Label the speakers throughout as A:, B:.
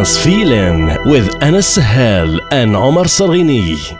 A: Feeling with Anas Sahel and Omar Sarghini.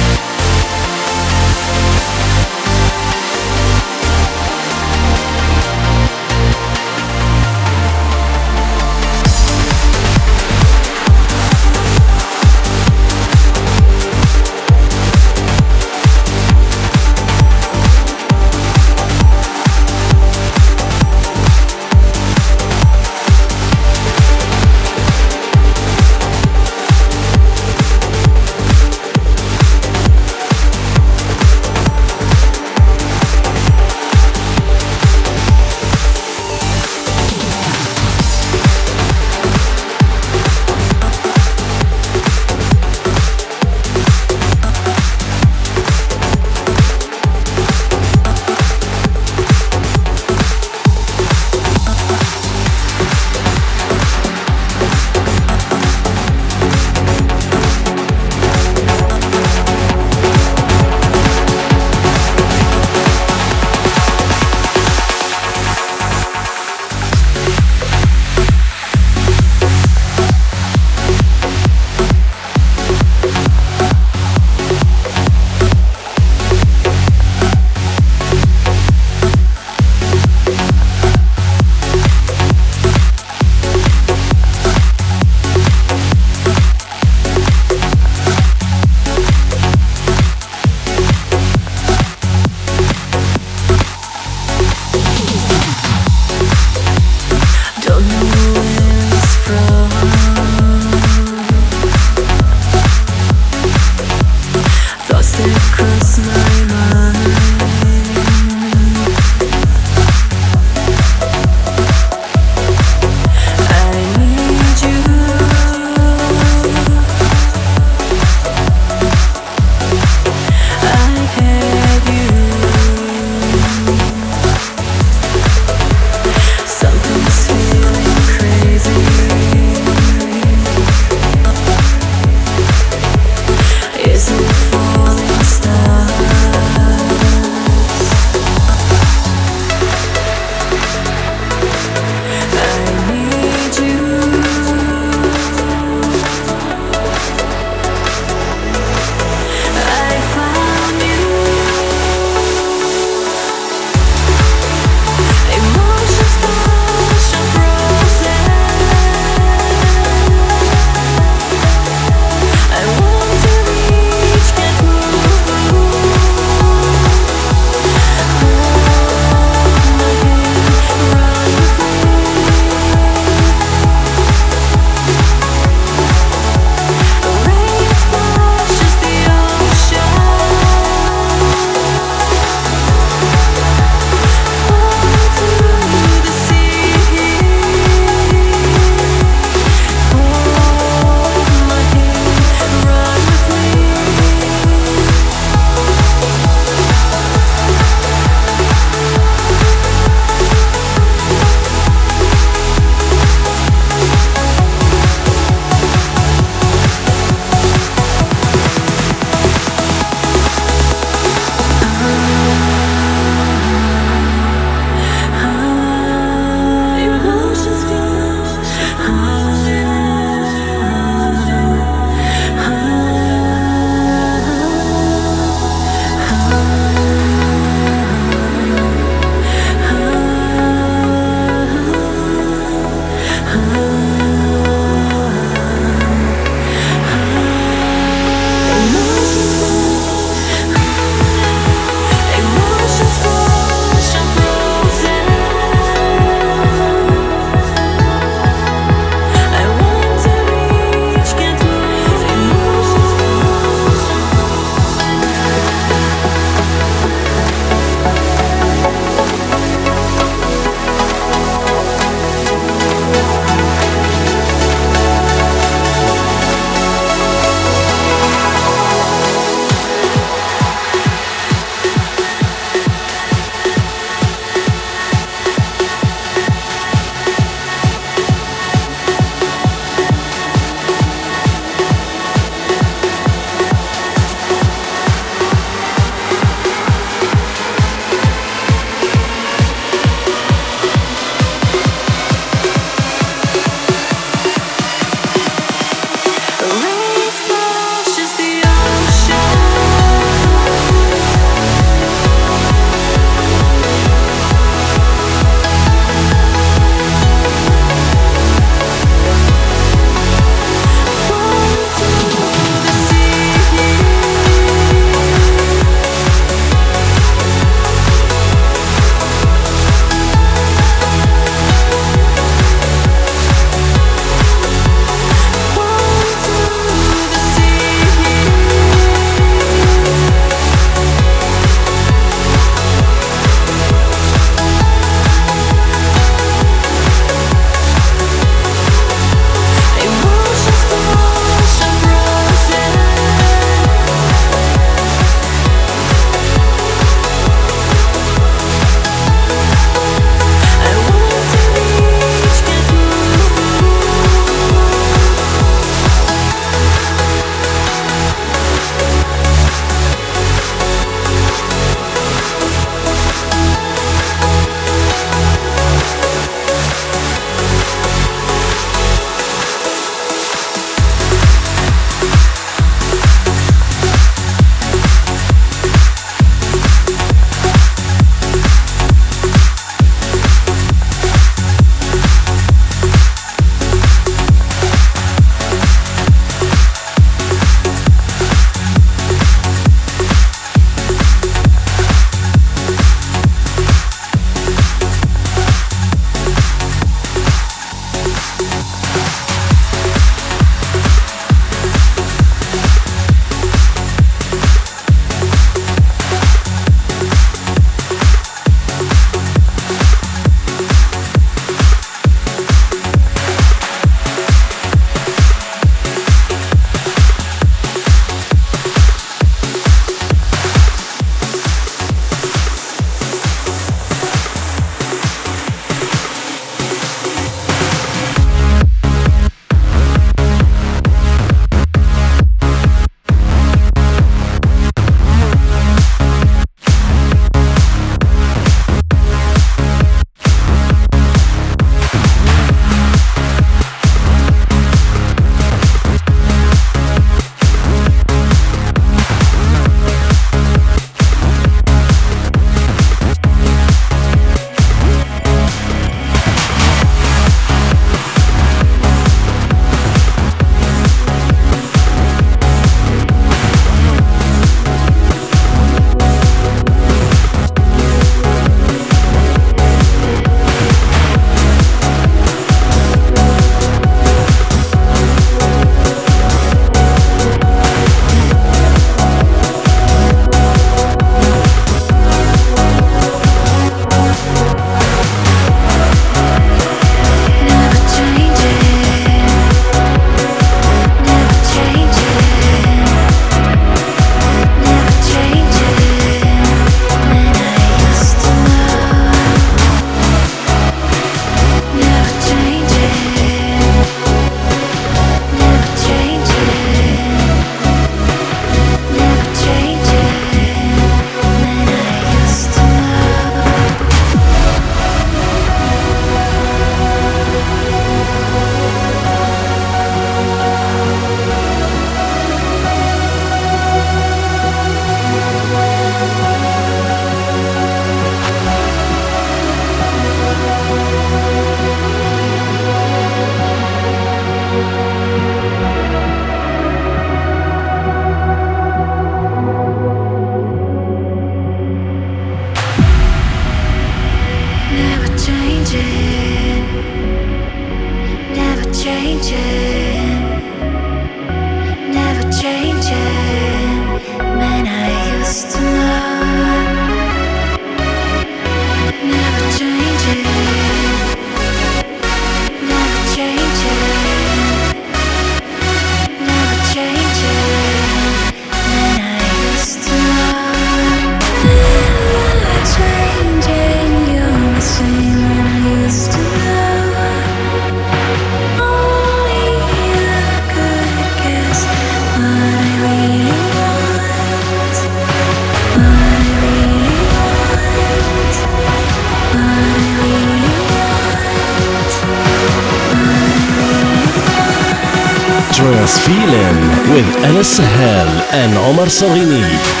A: And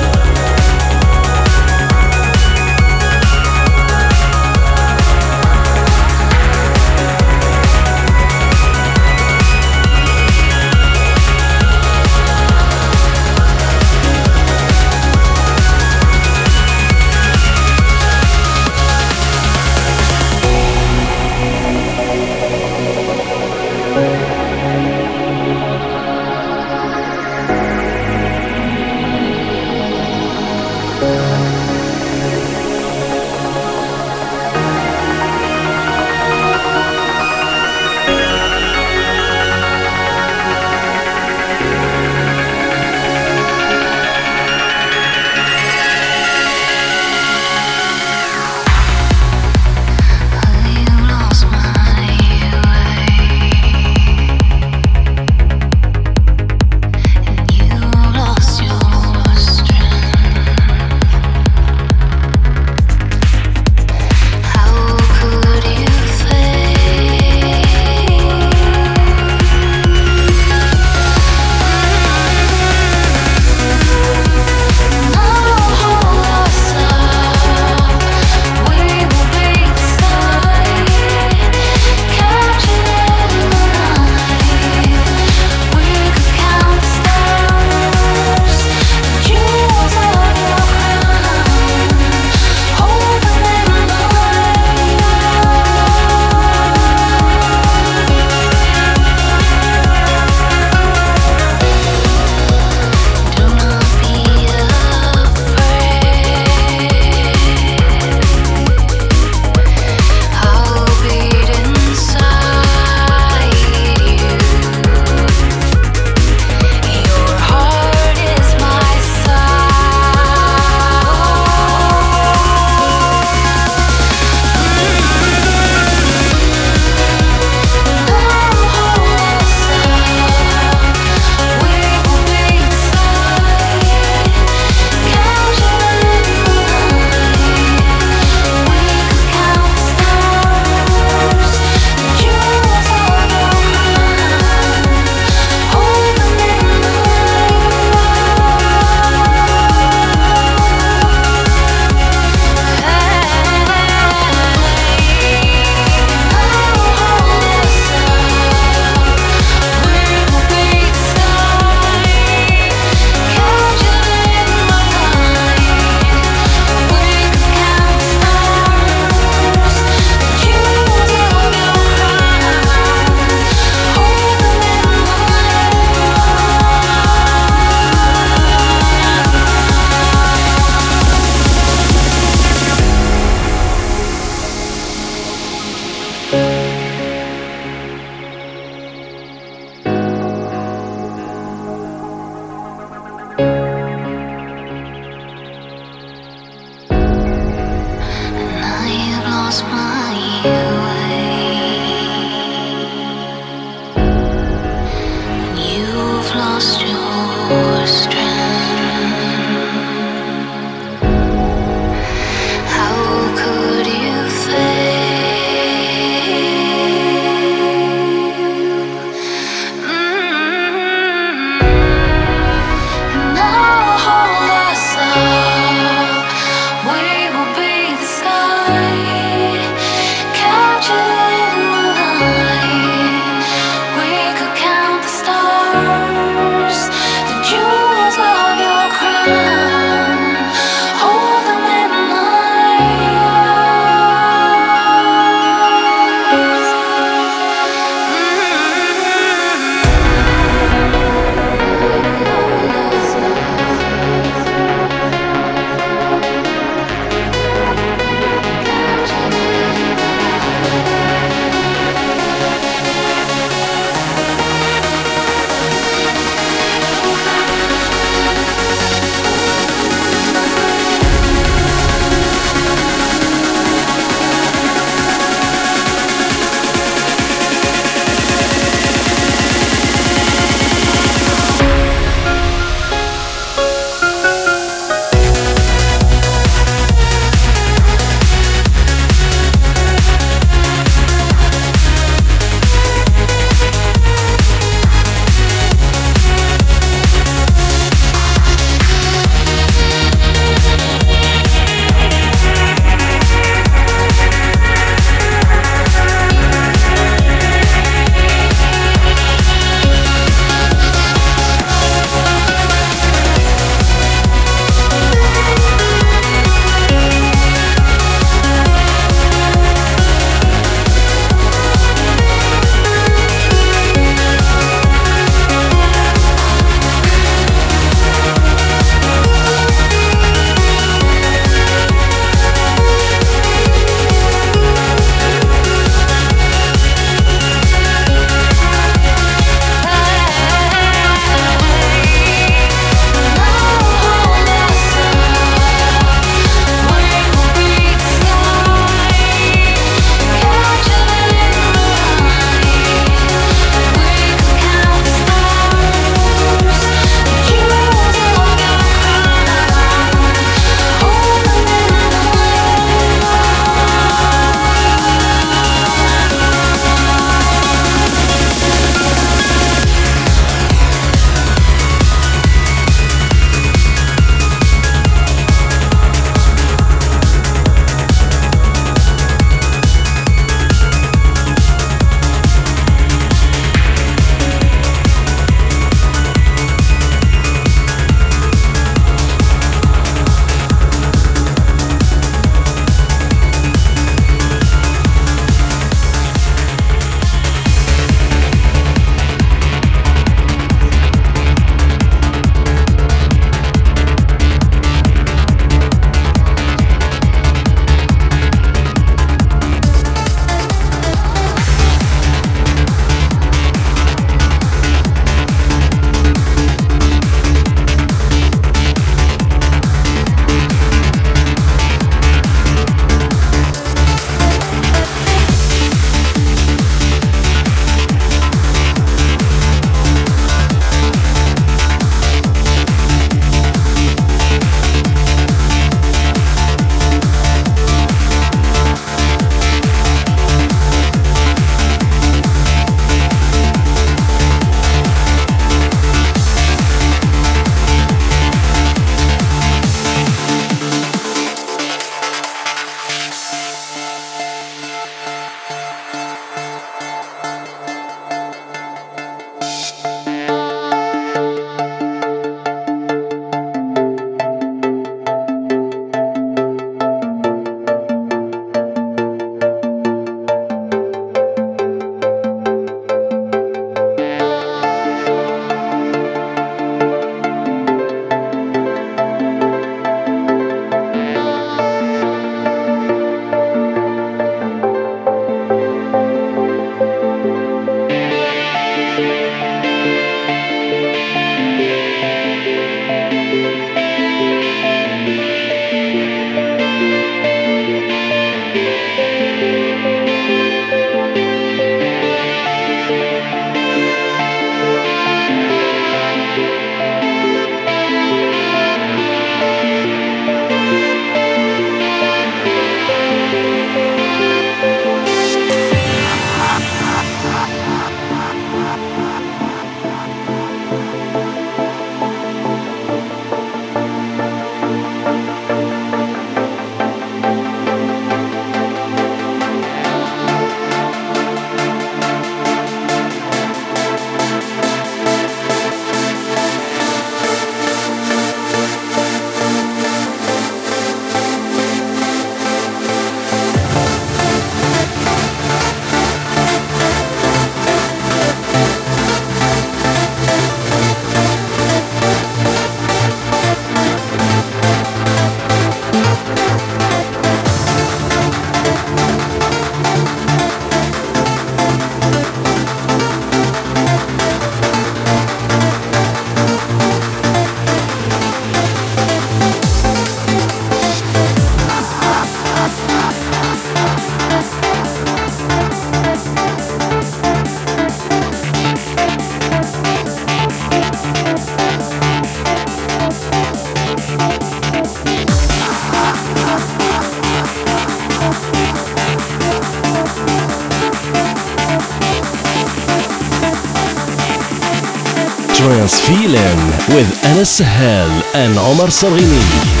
A: with Anas Sahel and Omar Sarghini.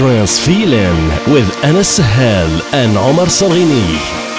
A: Trance Feeling with Anas Sahel and Omar Sarghini.